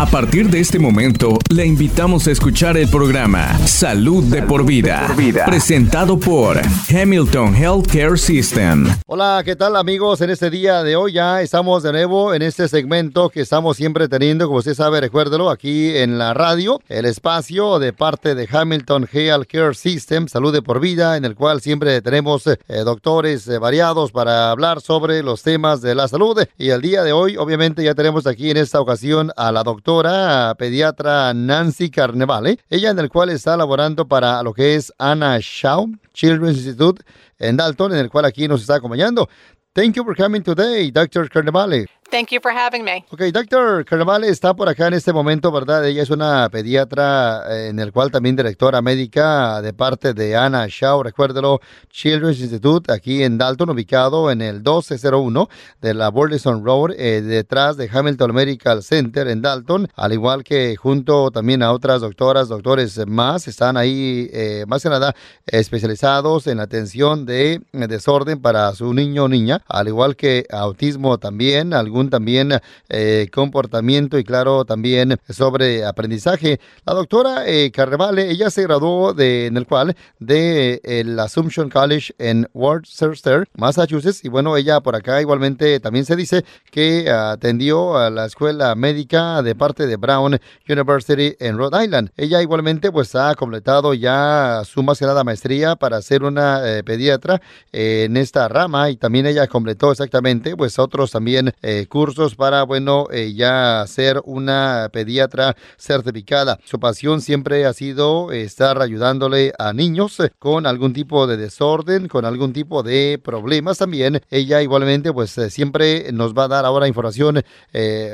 A partir de este momento, le invitamos a escuchar el programa Salud de por vida, presentado por Hamilton Healthcare System. Hola, ¿qué tal amigos? En este día de hoy ya estamos de nuevo en este segmento que estamos siempre teniendo, como usted sabe, recuérdelo, aquí en la radio, el espacio de parte de Hamilton Healthcare System, Salud de por vida, en el cual siempre tenemos eh, doctores eh, variados para hablar sobre los temas de la salud. Y el día de hoy, obviamente, ya tenemos aquí en esta ocasión a la doctora doctora pediatra Nancy Carnevale, ella en el cual está laborando para lo que es Anna Shaw Children's Institute en Dalton, en el cual aquí nos está acompañando. Thank you for coming today, Dr. Carnevale. Thank you for having me. Ok, doctor Carnaval está por acá en este momento, ¿verdad? Ella es una pediatra eh, en el cual también directora médica de parte de Anna Shaw, recuérdelo, Children's Institute, aquí en Dalton, ubicado en el 1201 de la Burleson Road, eh, detrás de Hamilton Medical Center en Dalton, al igual que junto también a otras doctoras, doctores más, están ahí eh, más que nada especializados en atención de desorden para su niño o niña, al igual que autismo también, algún también eh, comportamiento y claro también sobre aprendizaje. La doctora eh, Carrevale, ella se graduó de, en el cual de el Assumption College en Worcester, Massachusetts y bueno, ella por acá igualmente también se dice que atendió a la escuela médica de parte de Brown University en Rhode Island. Ella igualmente pues ha completado ya su más maestría para ser una eh, pediatra en esta rama y también ella completó exactamente pues otros también eh, cursos para, bueno, eh, ya ser una pediatra certificada. Su pasión siempre ha sido estar ayudándole a niños con algún tipo de desorden, con algún tipo de problemas también. Ella igualmente, pues eh, siempre nos va a dar ahora información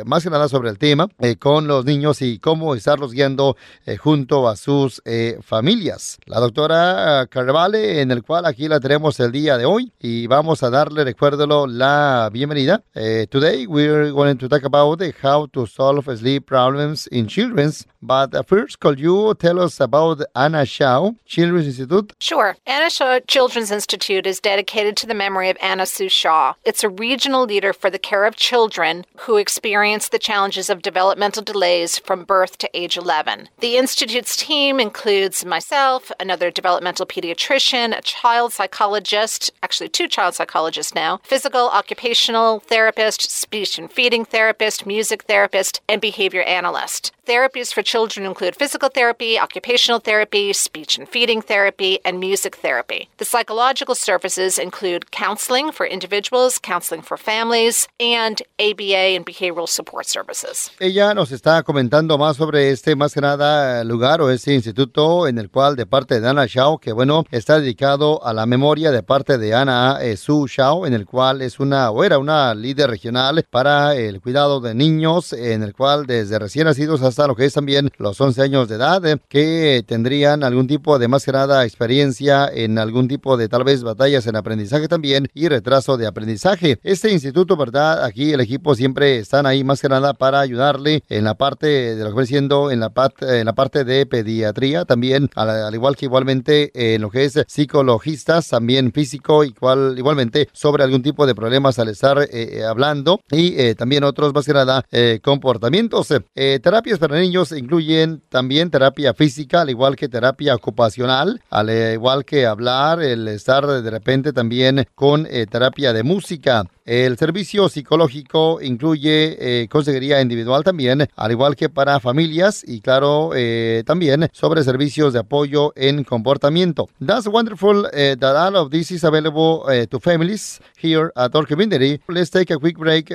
más que nada sobre el tema con los niños y cómo estarlos guiando junto a sus familias. La doctora Carvale, en el cual aquí la tenemos el día de hoy y vamos a darle, recuérdelo, la bienvenida. today we're going to talk about how to solve sleep problems in children. But first, could you tell us about Anna Shaw Children's Institute? Sure. Anna Shaw Children's Institute is dedicated to the memory of Anna Sue Shaw. It's a regional leader for the care of children who experience the challenges of developmental delays from birth to age 11. The Institute's team includes myself, another developmental pediatrician, a child psychologist, actually, two child psychologists now, physical occupational therapist, speech feeding therapist, music therapist, and behavior analyst. Therapies for children include physical therapy, occupational therapy, speech and feeding therapy, and music therapy. The psychological services include counseling for individuals, counseling for families, and ABA and behavioral support services. Ella nos está comentando más sobre este más que nada lugar o este instituto en el cual de parte de Ana Shao, que bueno, está dedicado a la memoria de parte de Ana eh, Su Shao, en el cual es una o era una líder regional para el cuidado de niños, en el cual desde recién nacidos hasta lo que es también los 11 años de edad, eh, que tendrían algún tipo de más que nada experiencia en algún tipo de tal vez batallas en aprendizaje también y retraso de aprendizaje. Este instituto, ¿verdad? Aquí el equipo siempre están ahí más que nada para ayudarle en la parte de lo que siendo en la, parte, en la parte de pediatría, también al, igual que igualmente en lo que es psicologistas, también físico, igual, igualmente sobre algún tipo de problemas al estar eh, eh, hablando y también otros más que nada comportamientos. terapias para niños incluyen también terapia física, al igual que terapia ocupacional, al igual que hablar, el estar de repente también con eh, terapia de música. El servicio psicológico incluye eh, consejería individual también, al igual que para familias y claro, eh, también sobre servicios de apoyo en comportamiento. That's wonderful uh, that all of this is available uh, to families here at our community. Let's take a quick break.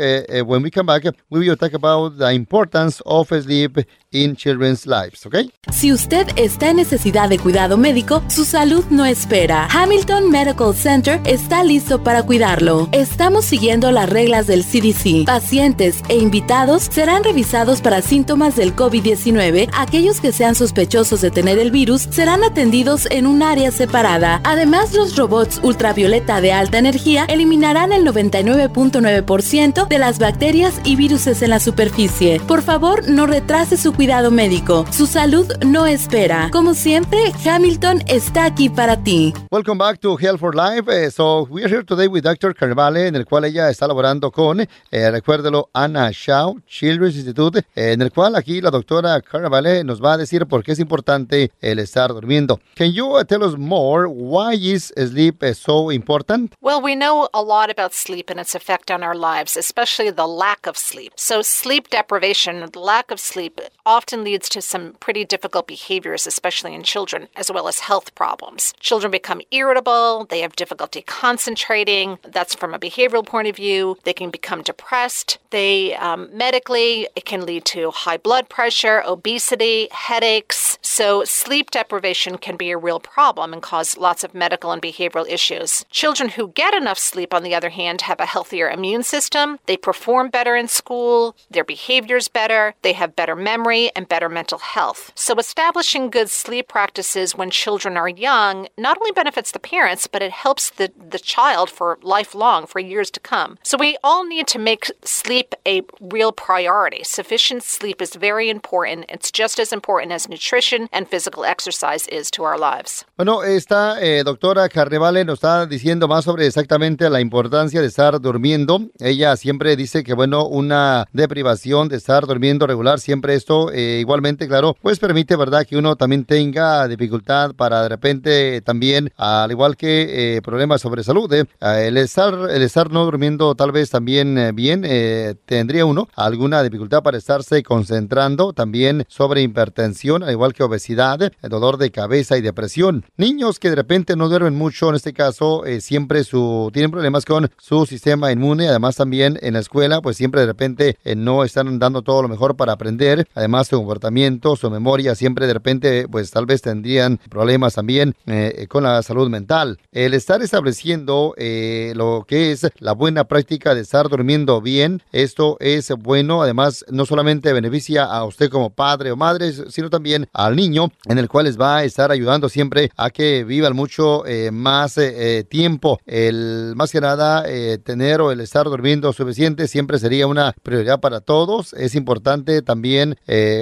When we come back, we will talk about the importance of sleep in children's lives, ¿ok? Si usted está en necesidad de cuidado médico, su salud no espera. Hamilton Medical Center está listo para cuidarlo. Estamos las reglas del CDC. Pacientes e invitados serán revisados para síntomas del COVID-19. Aquellos que sean sospechosos de tener el virus serán atendidos en un área separada. Además, los robots ultravioleta de alta energía eliminarán el 99.9% de las bacterias y virus en la superficie. Por favor, no retrase su cuidado médico. Su salud no espera. Como siempre, Hamilton está aquí para ti. Welcome back to Health for Life. Eh, so, we are here today with Dr. Carnevale, en el cual ella está laborando con, eh, recuérdelo, Anna Shaw Children's Institute, eh, en el cual aquí la doctora Carnevale nos va a decir por qué es importante el estar durmiendo. Can you uh, tell us more? Why is sleep uh, so important? Well, we know a lot about sleep and its effect on our lives, especially the lack of sleep. So, sleep deprivation, lack of sleep, often leads to some pretty difficult behaviors, especially in children, as well as health problems. Children become irritable, they have difficulty concentrating. That's from a behavioral point of view. They can become depressed. They um, medically, it can lead to high blood pressure, obesity, headaches. So, sleep deprivation can be a real problem and cause lots of medical and behavioral issues. Children who get enough sleep, on the other hand, have a healthier immune system. They perform better in school, their behavior's better, they have better memory and better mental health. So, establishing good sleep practices when children are young not only benefits the parents, but it helps the, the child for lifelong, for years to come. So, we all need to make sleep a real priority. Sufficient sleep is very important. It's just as important as nutrition and physical exercise is to our lives. Bueno, esta eh, doctora Carnevale nos está diciendo más sobre exactamente la importancia de estar durmiendo. Ella siempre dice que, bueno, una deprivación de estar durmiendo regular, siempre esto eh, igualmente, claro, pues permite, ¿verdad?, que uno también tenga dificultad para de repente también, al igual que eh, problemas sobre salud, eh, el, estar, el estar no durmiendo tal vez también eh, bien, eh, tendría uno alguna dificultad para estarse concentrando, también sobre hipertensión, al igual que obesidad, dolor de cabeza y depresión. Niños que de repente no duermen mucho, en este caso, eh, siempre su, tienen problemas con su sistema inmune, además también en la escuela, pues siempre de repente eh, no están dando todo lo mejor para aprender, además su comportamiento, su memoria, siempre de repente, pues tal vez tendrían problemas también eh, con la salud mental. El estar estableciendo eh, lo que es la buena práctica de estar durmiendo bien, esto es bueno, además no solamente beneficia a usted como padre o madre, sino también al niño, en el cual les va a estar ayudando siempre a que vivan mucho eh, más eh, eh, tiempo. El más que nada eh, tener o el estar durmiendo suficiente siempre sería una prioridad para todos. Es importante también,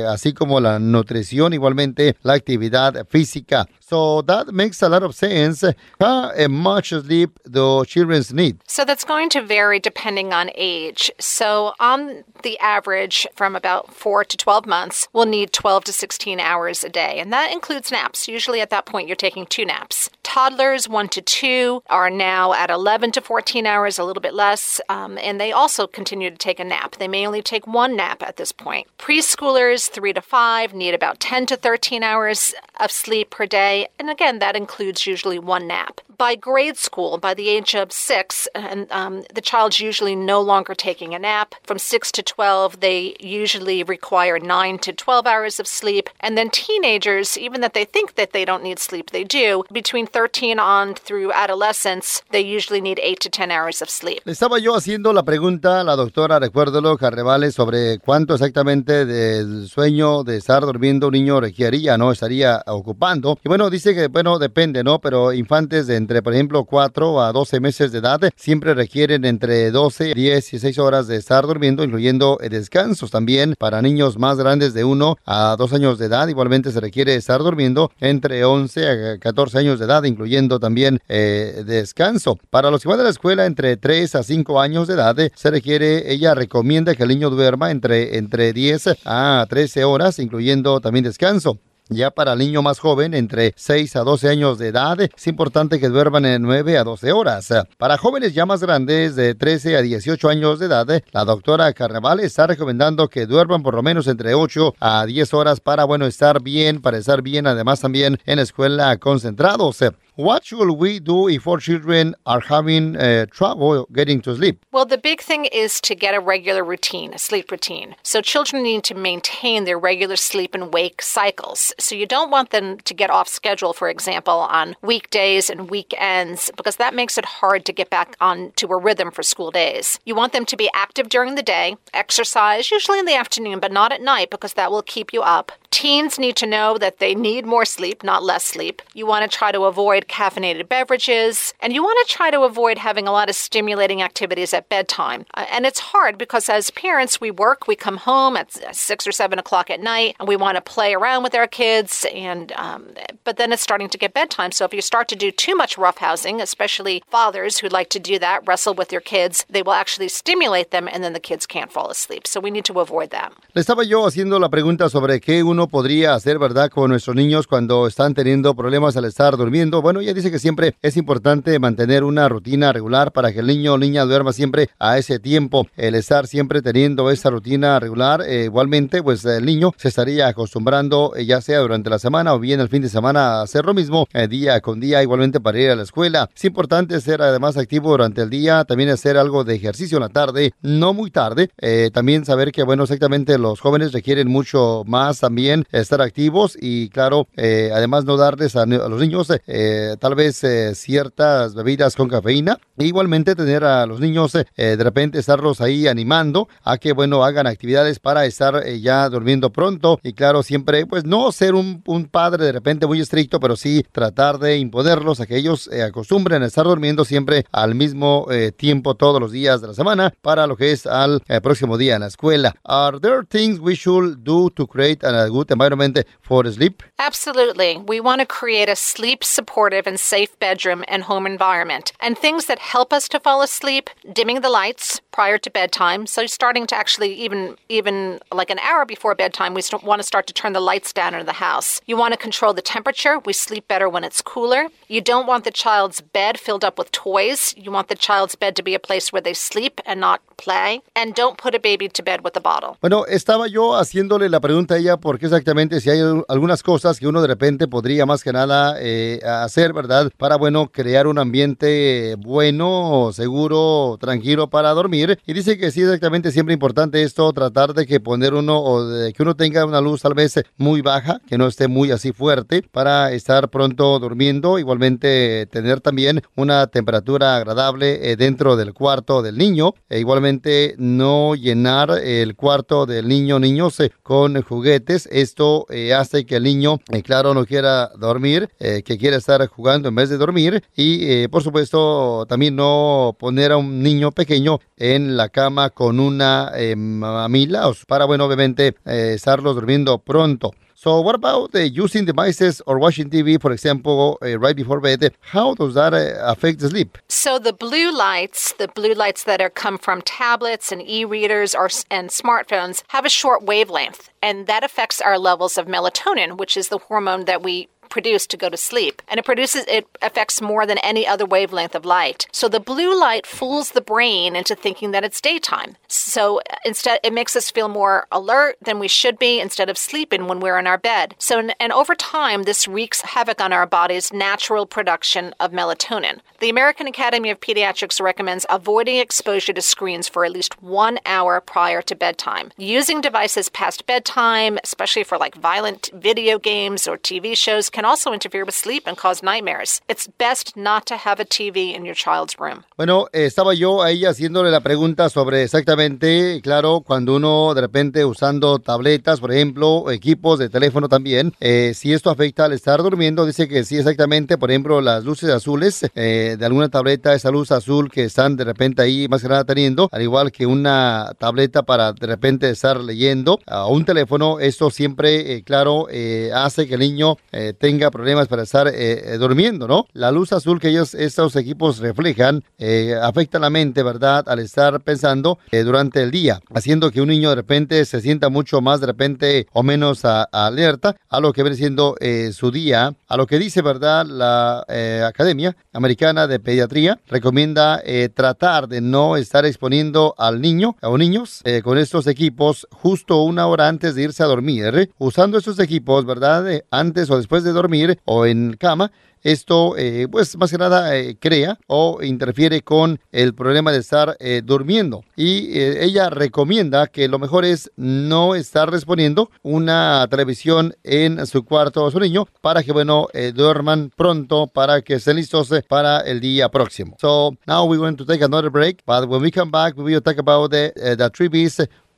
así como la nutrición, igualmente la actividad física. So that makes a lot of sense. How much sleep do children need? So that's going to vary depending on age. So, on the average, from about 4 to 12 months, we'll need 12 to 16 hours a day. And that includes naps. Usually at that point, you're taking two naps. Toddlers, 1 to 2, are now at 11 to 14 hours, a little bit less. Um, and they also continue to take a nap. They may only take one nap at this point. Preschoolers, 3 to 5, need about 10 to 13 hours of sleep per day. And again, that includes usually one nap. By grade school, by the age of six, and um, the child's usually no longer taking a nap. From six to 12, they usually require nine to 12 hours of sleep. And then teenagers, even that they think that they don't need sleep, they do. Between 13 on through adolescence, they usually need eight to 10 hours of sleep. Le estaba yo haciendo la pregunta a la doctora, recuérdelo, Carrevales, sobre cuánto exactamente del sueño de estar durmiendo un niño requeriría, ¿no? Estaría ocupando. Y bueno, dice que, bueno, depende, ¿no? Pero infantes de entre, por ejemplo, 4 a 12 meses de edad siempre requieren entre 12, 10 y 6 horas de estar durmiendo, incluyendo eh, descansos también. Para niños más grandes de 1 a 2 años de edad, igualmente se requiere estar durmiendo entre 11 a 14 años de edad, incluyendo también eh, descanso. Para los que van a la escuela entre 3 a 5 años de edad, eh, se requiere, ella recomienda que el niño duerma entre, entre 10 a 13 horas, incluyendo también descanso. Ya para el niño más joven, entre 6 a 12 años de edad, es importante que duerman en 9 a 12 horas. Para jóvenes ya más grandes, de 13 a 18 años de edad, la doctora Carnaval está recomendando que duerman por lo menos entre 8 a 10 horas para, bueno, estar bien, para estar bien, además también en la escuela concentrados. What should we do if our children are having uh, trouble getting to sleep? Well, the big thing is to get a regular routine, a sleep routine. So children need to maintain their regular sleep and wake cycles. So you don't want them to get off schedule, for example, on weekdays and weekends, because that makes it hard to get back on to a rhythm for school days. You want them to be active during the day, exercise, usually in the afternoon, but not at night, because that will keep you up. Teens need to know that they need more sleep, not less sleep. You want to try to avoid caffeinated beverages, and you want to try to avoid having a lot of stimulating activities at bedtime. Uh, and it's hard because as parents, we work, we come home at six or seven o'clock at night, and we want to play around with our kids, and um, but then it's starting to get bedtime. So if you start to do too much roughhousing, especially fathers who like to do that, wrestle with your kids, they will actually stimulate them, and then the kids can't fall asleep. So we need to avoid that. Le estaba yo haciendo la pregunta sobre qué uno podría hacer, ¿verdad?, con nuestros niños cuando están teniendo problemas al estar durmiendo. Bueno, ella dice que siempre es importante mantener una rutina regular para que el niño o niña duerma siempre a ese tiempo. El estar siempre teniendo esa rutina regular, eh, igualmente, pues el niño se estaría acostumbrando, eh, ya sea durante la semana o bien el fin de semana, a hacer lo mismo eh, día con día, igualmente para ir a la escuela. Es importante ser además activo durante el día, también hacer algo de ejercicio en la tarde, no muy tarde. también saber que, bueno, exactamente los jóvenes requieren mucho más también estar activos y, claro, además no darles a, los niños tal vez ciertas bebidas con cafeína. E igualmente tener a los niños de repente estarlos ahí animando a que, bueno, hagan actividades para estar ya durmiendo pronto y claro, siempre, pues no ser un, un, padre de repente muy estricto, pero sí tratar de imponerlos a que ellos eh, acostumbren a estar durmiendo siempre al mismo eh, tiempo todos los días de la semana para lo que es al eh, próximo día en la escuela. Are there things we should do to create a good environment for sleep? Absolutely. We want to create a sleep supportive and safe bedroom and home environment. And things that help us to fall asleep, dimming the lights prior to bedtime. So starting to actually even even like an hour before bedtime, we want to start to turn the lights down in the house. You want to control the temperature. We sleep better when it's cooler. You don't want the child's bed filled up with toys. You want the child's bed to be a place where they sleep and not play. And don't put a baby to bed with a bottle. Bueno, estaba yo haciéndole la pregunta a ella porque exactamente si hay algunas cosas que uno de repente podría más que nada eh, hacer, ¿verdad? Para, bueno, crear un ambiente bueno, seguro, tranquilo para dormir. Y dice que sí, exactamente siempre importante esto, tratar de que poner uno o de que uno tenga una luz tal vez muy baja, que no esté muy así fuerte para estar pronto durmiendo. Igualmente tener también una temperatura agradable eh, dentro del cuarto del niño. E igualmente no llenar el cuarto del niño niños con juguetes. Esto eh, hace que el niño, eh, claro, no quiera dormir, que quiera estar jugando en vez de dormir. Y por supuesto también no poner a un niño pequeño en la cama con una mamila para, bueno, obviamente estarlos durmiendo pronto. So what about uh, using devices or watching TV, for example, uh, right before bed? How does that uh, affect sleep? So the blue lights, the blue lights that are come from tablets and e-readers or and smartphones, have a short wavelength, and that affects our levels of melatonin, which is the hormone that we produced to go to sleep. And it produces, it affects more than any other wavelength of light. So the blue light fools the brain into thinking that it's daytime. So instead, it makes us feel more alert than we should be instead of sleeping when we're in our bed. So, and over time, this wreaks havoc on our body's natural production of melatonin. The American Academy of Pediatrics recommends avoiding exposure to screens for at least one hour prior to bedtime. Using devices past bedtime, especially for like violent video games or TV shows, can also interfere with sleep and cause nightmares. It's best not to have a TV in your child's room. Bueno, estaba yo ahí haciéndole la pregunta sobre exactamente, claro, cuando uno de repente usando tabletas, por ejemplo, equipos de teléfono también, eh, si esto afecta al estar durmiendo, dice que sí, exactamente, por ejemplo, las luces azules eh, de alguna tableta, esa luz azul que están de repente ahí más que nada teniendo, al igual que una tableta para de repente estar leyendo a un teléfono, esto siempre, eh, claro, hace que el niño tenga tenga problemas para estar eh, eh, durmiendo, ¿no? La luz azul que ellos, estos equipos reflejan, eh, afecta la mente, ¿verdad? Al estar pensando durante el día, haciendo que un niño de repente se sienta mucho más de repente o menos alerta a lo que viene siendo su día, a lo que dice, ¿verdad? La Academia Americana de Pediatría recomienda tratar de no estar exponiendo al niño o niños con estos equipos justo una hora antes de irse a dormir, usando estos equipos, ¿verdad? antes o después de dormir o en cama, esto, eh, pues más que nada, eh, crea o interfiere con el problema de estar eh, durmiendo. Y ella recomienda que lo mejor es no estar respondiendo una televisión en su cuarto a su niño para que, bueno, duerman pronto, para que estén listos para el día próximo. So now we're going to take another break, but when we come back, we will talk about the, the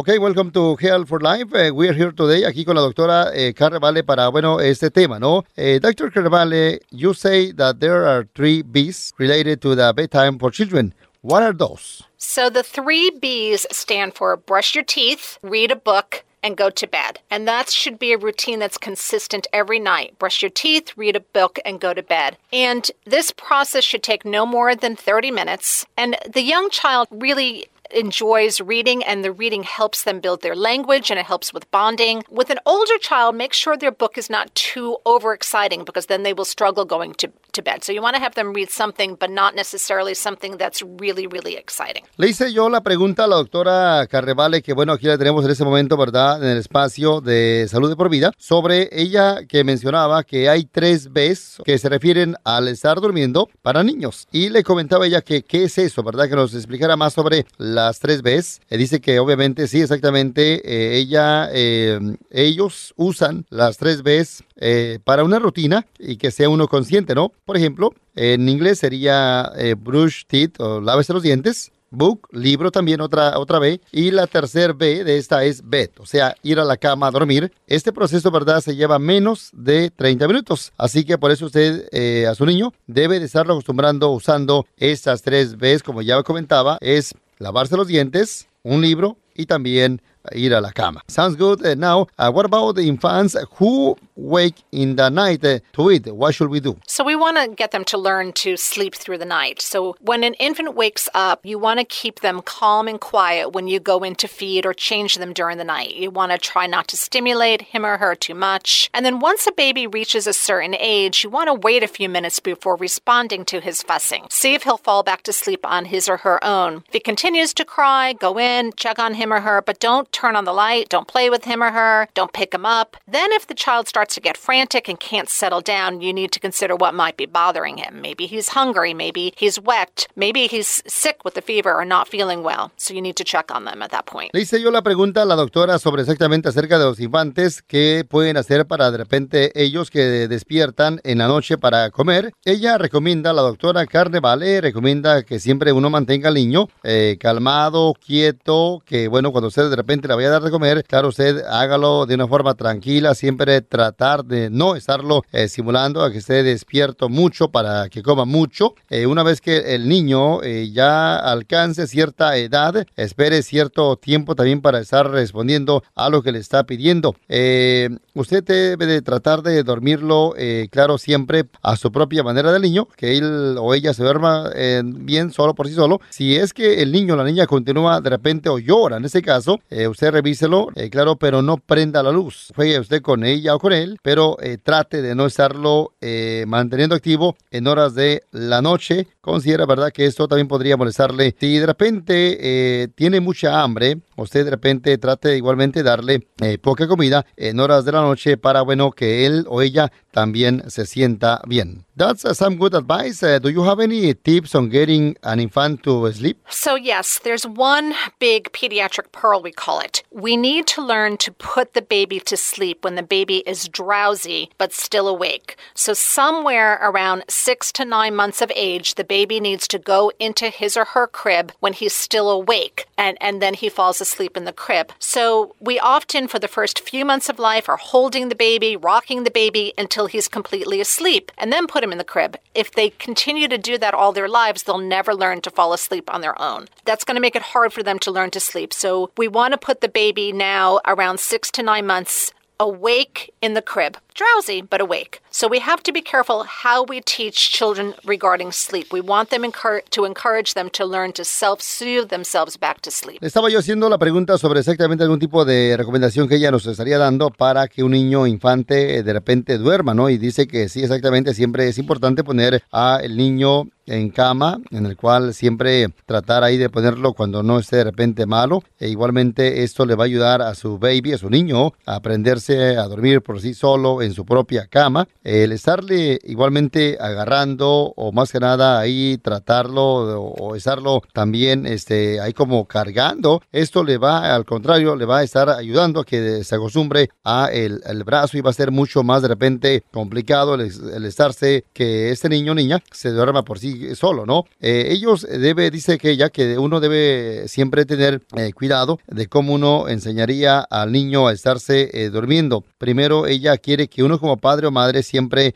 Ok, welcome to Health for Life. Uh, we are here today aquí con la doctora eh, para, bueno, este tema, ¿no? Eh, Dr. Carvale, you say that there are three B's related to the bedtime for children. What are those? So the three B's stand for brush your teeth, read a book, and go to bed. And that should be a routine that's consistent every night. Brush your teeth, read a book, and go to bed. And this process should take no more than 30 minutes. And the young child really enjoys reading and the reading helps them build their language and it helps with bonding. With an older child, make sure their book is not too overexciting because then they will struggle going to, to bed. So you want to have them read something, but not necessarily something that's really, really exciting. Le hice yo la pregunta a la doctora Carrevale, que bueno, aquí la tenemos en este momento, ¿verdad? En el espacio de salud de por vida, sobre ella que mencionaba que hay tres Bs que se refieren al estar durmiendo para niños. Y le comentaba ella que qué es eso, ¿verdad? Que nos explicara más sobre las tres Bs. Eh, dice que obviamente sí, exactamente, eh, ella, eh, ellos usan las tres Bs eh, para una rutina y que sea uno consciente, ¿no? Por ejemplo, en inglés sería eh, brush teeth o lávese los dientes. Book, libro también otra, otra B. Y la tercer B de esta es bed, o sea, ir a la cama a dormir. Este proceso, ¿verdad? Se lleva menos de 30 minutos. Así que por eso usted eh, a su niño debe de estarlo acostumbrando usando estas tres Bs, como ya comentaba, es lavarse los dientes, un libro y también ir a la cama. Sounds good. Uh, now, uh, what about the infants who wake in the night uh, to eat? What should we do? So we want to get them to learn to sleep through the night. So when an infant wakes up, you want to keep them calm and quiet when you go in to feed or change them during the night. You want to try not to stimulate him or her too much. And then once a baby reaches a certain age, you want to wait a few minutes before responding to his fussing. See if he'll fall back to sleep on his or her own. If he continues to cry, go in, check on him or her, but don't turn on the light, don't play with him or her, don't pick him up. Then, if the child starts to get frantic and can't settle down, you need to consider what might be bothering him. Maybe he's hungry, maybe he's wet, maybe he's sick with a fever or not feeling well. So you need to check on them at that point. Le hice yo la pregunta a la doctora sobre exactamente acerca de los infantes, qué pueden hacer para de repente ellos que despiertan en la noche para comer. Ella recomienda, la doctora Carnevale recomienda que siempre uno mantenga al niño eh, calmado, quieto, que bueno, cuando usted de repente le vaya a dar de comer, claro, usted hágalo de una forma tranquila, siempre tratar de no estarlo eh, simulando a que esté despierto mucho para que coma mucho. Eh, una vez que el niño eh, ya alcance cierta edad, espere cierto tiempo también para estar respondiendo a lo que le está pidiendo. Eh, usted debe de tratar de dormirlo, eh, claro, siempre a su propia manera del niño, que él o ella se duerma eh, bien solo por sí solo. Si es que el niño o la niña continúa de repente o llora, en ese caso, eh, usted revíselo, eh, claro, pero no prenda la luz. Juegue usted con ella o con él, pero eh, trate de no estarlo eh, manteniendo activo en horas de la noche. Considera, ¿verdad?, que esto también podría molestarle. Si de repente eh, tiene mucha hambre, usted de repente trate igualmente darle eh, poca comida en horas de la noche para, bueno, que él o ella también se sienta bien. That's uh, some good advice. Uh, do you have any tips on getting an infant to sleep? So, yes, there's one big pediatric pearl, we call it. We need to learn to put the baby to sleep when the baby is drowsy but still awake. So, somewhere around six to nine months of age, the baby needs to go into his or her crib when he's still awake, and, and then he falls asleep in the crib. So, we often, for the first few months of life, are holding the baby, rocking the baby until he's completely asleep, and then put him in the crib. If they continue to do that all their lives, they'll never learn to fall asleep on their own. That's going to make it hard for them to learn to sleep. So we want to put the baby now around six to nine months awake in the crib. Drowsy but awake. So we have to be careful how we teach children regarding sleep. We want them to encourage them to learn to self-soothe themselves back to sleep. Estaba yo haciendo la pregunta sobre exactamente algún tipo de recomendación que ella nos estaría dando para que un niño infante eh, de repente duerma, ¿no? Y dice que sí, exactamente, siempre es importante poner a el niño en cama, en el cual siempre tratar ahí de ponerlo cuando no esté de repente malo. E igualmente esto le va a ayudar a su baby, a su niño, a aprenderse a dormir por sí solo en su propia cama. El estarle igualmente agarrando o más que nada ahí tratarlo o estarlo también este, ahí como cargando, esto le va al contrario, le va a estar ayudando a que se acostumbre a el, brazo y va a ser mucho más de repente complicado el, estarse que este niño o niña se duerma por sí solo, ¿no? Eh, ellos debe, dice que ella, que uno debe siempre tener eh, cuidado de cómo uno enseñaría al niño a estarse eh, durmiendo. Primero, ella quiere que uno como padre o madre siempre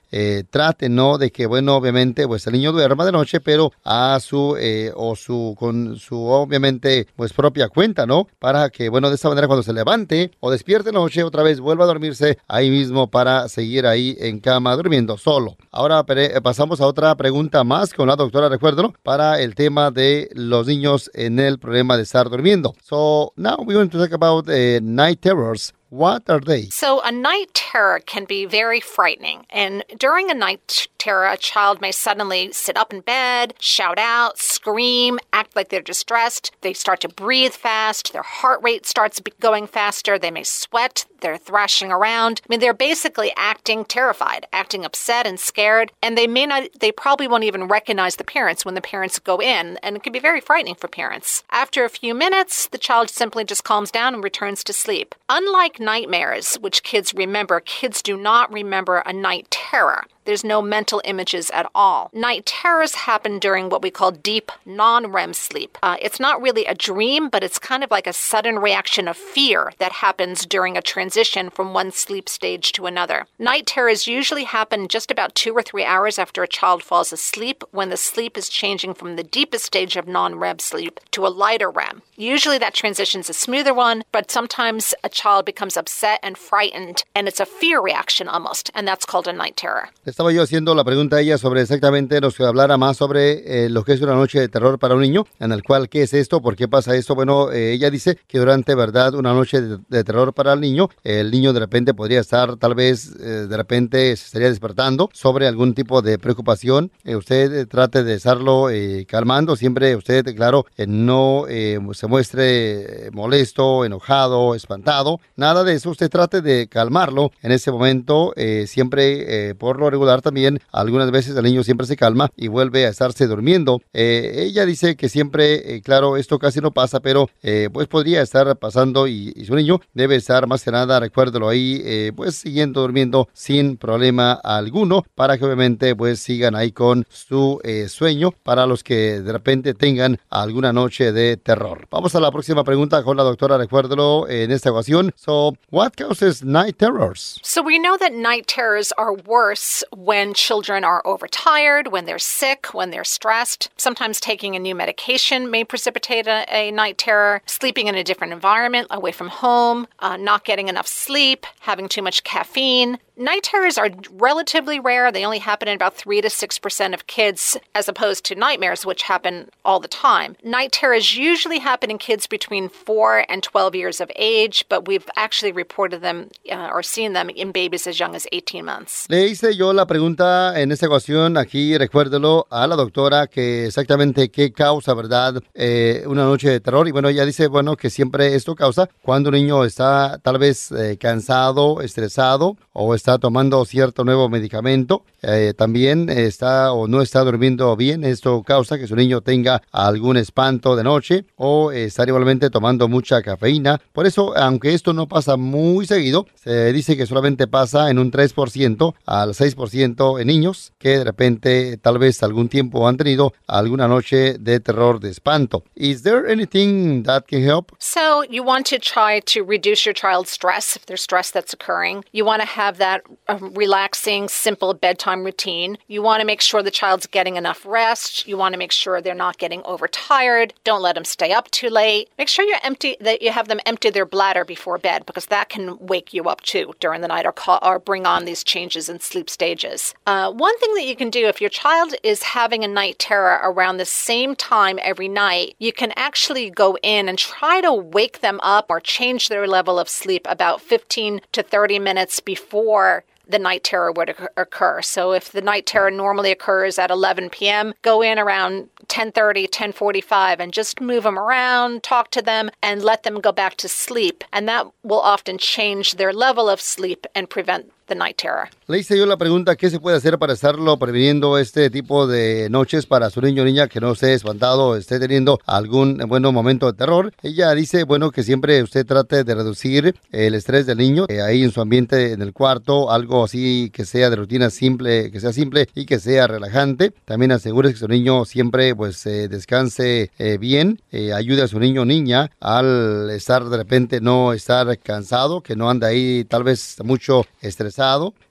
trate, ¿no? De que, bueno, obviamente, pues el niño duerma de noche, pero a su, o su, con su, obviamente, pues propia cuenta, ¿no? Para que, bueno, de esa manera cuando se levante o despierte de noche, otra vez vuelva a dormirse ahí mismo para seguir ahí en cama durmiendo solo. Ahora pasamos a otra pregunta más con doctora, recuerdo, para el tema de los niños en el problema de estar durmiendo. So now we're going to talk about uh, night terrors. What are they? So, a night terror can be very frightening. And during a night terror, a child may suddenly sit up in bed, shout out, scream, act like they're distressed. They start to breathe fast. Their heart rate starts going faster. They may sweat. They're thrashing around. I mean, they're basically acting terrified, acting upset and scared. And they may not, they probably won't even recognize the parents when the parents go in. And it can be very frightening for parents. After a few minutes, the child simply just calms down and returns to sleep. Unlike nightmares, which kids remember, kids do not remember a night terror. There's no mental images at all. Night terrors happen during what we call deep non REM sleep. Uh, it's not really a dream, but it's kind of like a sudden reaction of fear that happens during a transition from one sleep stage to another. Night terrors usually happen just about two or three hours after a child falls asleep when the sleep is changing from the deepest stage of non REM sleep to a lighter REM. Usually that transition is a smoother one, but sometimes a child becomes upset and frightened, and it's a fear reaction almost, and that's called a night terror. Estaba yo haciendo la pregunta a ella sobre exactamente nos hablara más sobre eh, lo que es una noche de terror para un niño, en el cual, ¿qué es esto? ¿Por qué pasa esto? Bueno, eh, ella dice que durante, ¿verdad? Una noche de, terror para el niño, el niño de repente podría estar, tal vez, eh, de repente se estaría despertando sobre algún tipo de preocupación. usted trate de estarlo calmando, siempre usted, claro, no se muestre molesto, enojado, espantado, nada de eso, usted trate de calmarlo en ese momento, siempre por lo también, algunas veces el niño siempre se calma y vuelve a estarse durmiendo. Eh, ella dice que siempre, eh, claro, esto casi no pasa, pero eh, pues podría estar pasando y, su niño debe estar más que nada, recuérdelo ahí, pues siguiendo durmiendo sin problema alguno para que obviamente pues sigan ahí con su sueño para los que de repente tengan alguna noche de terror. Vamos a la próxima pregunta con la doctora, recuérdelo en esta ocasión. So, what causes night terrors? So we know that night terrors are worse when children are overtired, when they're sick, when they're stressed. Sometimes taking a new medication may precipitate a, a night terror, sleeping in a different environment away from home, uh, not getting enough sleep, having too much caffeine. Night terrors are relatively rare. They only happen in about 3 to 6% of kids, as opposed to nightmares, which happen all the time. Night terrors usually happen in kids between 4 and 12 years of age, but we've actually reported them uh, or seen them in babies as young as 18 months. Le hice yo la pregunta en esta ocasión, aquí recuérdelo a la doctora, que exactamente qué causa, ¿verdad? Eh, una noche de terror. Y bueno, ella dice, bueno, que siempre esto causa cuando un niño está tal vez eh, cansado, estresado o está tomando cierto nuevo medicamento, eh, también está o no está durmiendo bien. Esto causa que su niño tenga algún espanto de noche o estar igualmente tomando mucha cafeína. Por eso, aunque esto no pasa muy seguido, se dice que solamente pasa en un 3% al 6% en niños que de repente tal vez algún tiempo han tenido alguna noche de terror de espanto. Is there anything that can help? So, you want to try to reduce your child's stress if there's stress that's occurring. You want to have that that relaxing, simple bedtime routine. You want to make sure the child's getting enough rest. You want to make sure they're not getting overtired. Don't let them stay up too late. Make sure you're empty that you have them empty their bladder before bed because that can wake you up too during the night or call, or bring on these changes in sleep stages. Uh, one thing that you can do if your child is having a night terror around the same time every night, you can actually go in and try to wake them up or change their level of sleep about 15 to 30 minutes before the night terror would occur. So if the night terror normally occurs at 11 p.m., go in around 10:30, 10:45 and just move them around, talk to them and let them go back to sleep, and that will often change their level of sleep and prevent the night terror. Le hice yo la pregunta, ¿qué se puede hacer para estarlo previniendo este tipo de noches para su niño o niña que no esté espantado, esté teniendo algún buen momento de terror? Ella dice, bueno, que siempre usted trate de reducir el estrés del niño eh, ahí en su ambiente, en el cuarto, algo así que sea de rutina simple, que sea simple y que sea relajante. También asegure que su niño siempre pues eh, descanse eh, bien, ayude a su niño o niña al estar de repente no estar cansado, que no anda ahí tal vez mucho estresado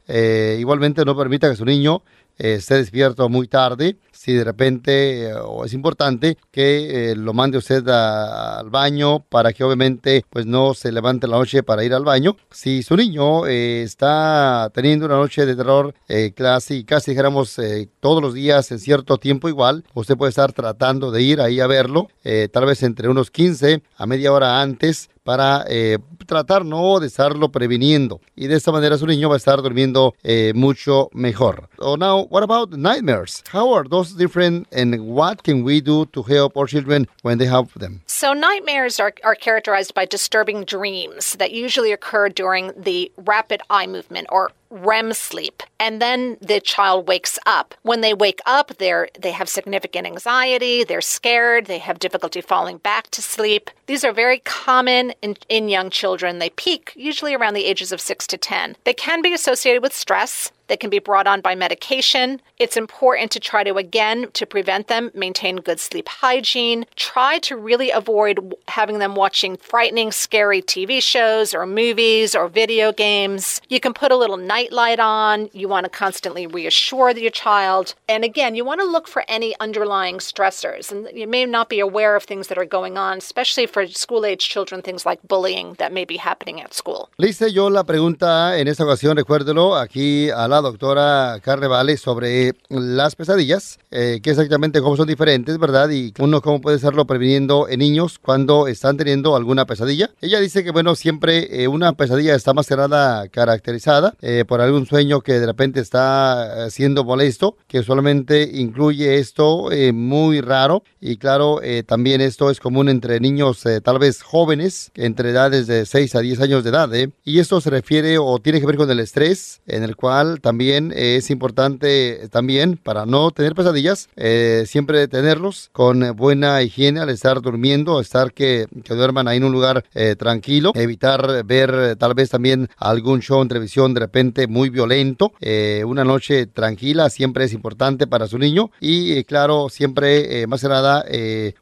eh, igualmente no permita que su niño eh, esté despierto muy tarde. Si de repente eh, es importante que lo mande usted al baño para que obviamente pues no se levante la noche para ir al baño. Si su niño está teniendo una noche de terror casi, casi dijéramos todos los días en cierto tiempo igual, usted puede estar tratando de ir ahí a verlo, tal vez entre unos 15 a media hora antes para eh, tratar no de estarlo previniendo y de esta manera su niño va a estar durmiendo eh, mucho mejor. Oh, now, what about nightmares? How are those different and what can we do to help our children when they have them? So nightmares are, are characterized by disturbing dreams that usually occur during the rapid eye movement or REM sleep and then the child wakes up. When they wake up, they're they have significant anxiety, they're scared, they have difficulty falling back to sleep. These are very common in, in young children. They peak usually around the ages of 6 to 10. They can be associated with stress that can be brought on by medication. It's important to try to, again, to prevent them, maintain good sleep hygiene. Try to really avoid having them watching frightening, scary TV shows or movies or video games. You can put a little night light on. You want to constantly reassure your child. And again, you want to look for any underlying stressors. And you may not be aware of things that are going on, especially for school age children, things like bullying that may be happening at school. Le yo la pregunta en esta ocasión, recuérdelo, aquí a doctora Carnevale sobre las pesadillas, eh, que exactamente cómo son diferentes, ¿verdad? Y uno cómo puede estarlo previniendo en niños cuando están teniendo alguna pesadilla. Ella dice que, bueno, siempre eh, una pesadilla está más que nada caracterizada eh, por algún sueño que de repente está siendo molesto, que solamente incluye esto muy raro. Y claro, también esto es común entre niños tal vez jóvenes, entre edades de 6 a 10 años de edad. Y esto se refiere o tiene que ver con el estrés, en el cual también es importante también para no tener pesadillas, eh, siempre tenerlos con buena higiene al estar durmiendo, estar que, que duerman ahí en un lugar eh, tranquilo, evitar ver tal vez también algún show en televisión de repente muy violento, eh, una noche tranquila siempre es importante para su niño y claro, siempre más que nada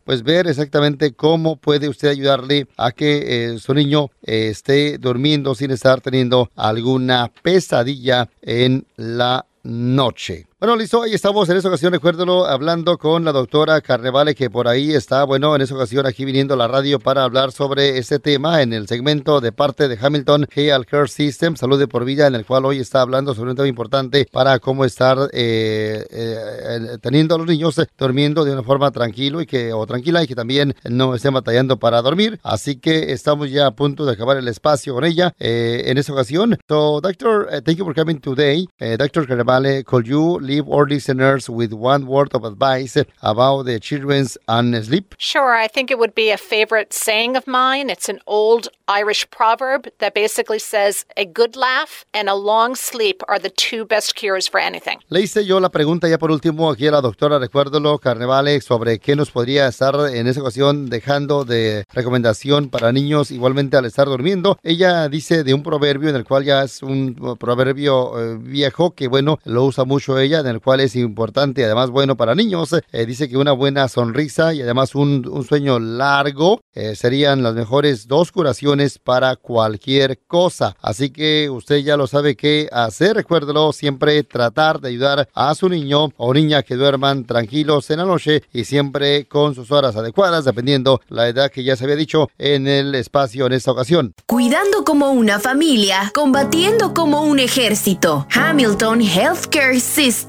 pues ver exactamente cómo puede usted ayudarle a que su niño esté durmiendo sin estar teniendo alguna pesadilla en la noche. Bueno, listo, ahí estamos en esta ocasión, recuérdalo, hablando con la doctora Carnevale, que por ahí está, bueno, en esta ocasión aquí viniendo a la radio para hablar sobre este tema en el segmento de parte de Hamilton Health Care System, Salud de por Vida, en el cual hoy está hablando sobre un tema importante para cómo estar eh, eh, teniendo a los niños durmiendo de una forma tranquilo y que, o tranquila y que también no estén batallando para dormir. Así que estamos ya a punto de acabar el espacio con ella eh, en esta ocasión. So, doctor, thank you for coming today. Dr. Carnevale, could you leave our listeners with one word of advice about the children's and sleep? Sure. I think it would be a favorite saying of mine. It's an old Irish proverb that basically says a good laugh and a long sleep are the two best cures for anything. Le hice yo la pregunta ya por último aquí a la doctora, recuérdalo, Carnevale, sobre qué nos podría estar en esa ocasión dejando de recomendación para niños igualmente al estar durmiendo. Ella dice de un proverbio en el cual ya es un proverbio eh, viejo que bueno, lo usa mucho ella en el cual es importante, además bueno para niños. Eh, dice que una buena sonrisa y además un, un sueño largo eh, serían las mejores dos curaciones para cualquier cosa. Así que usted ya lo sabe qué hacer. Recuérdelo, siempre tratar de ayudar a su niño o niña que duerman tranquilos en la noche y siempre con sus horas adecuadas, dependiendo la edad que ya se había dicho en el espacio en esta ocasión. Cuidando como una familia, combatiendo como un ejército. Hamilton Healthcare System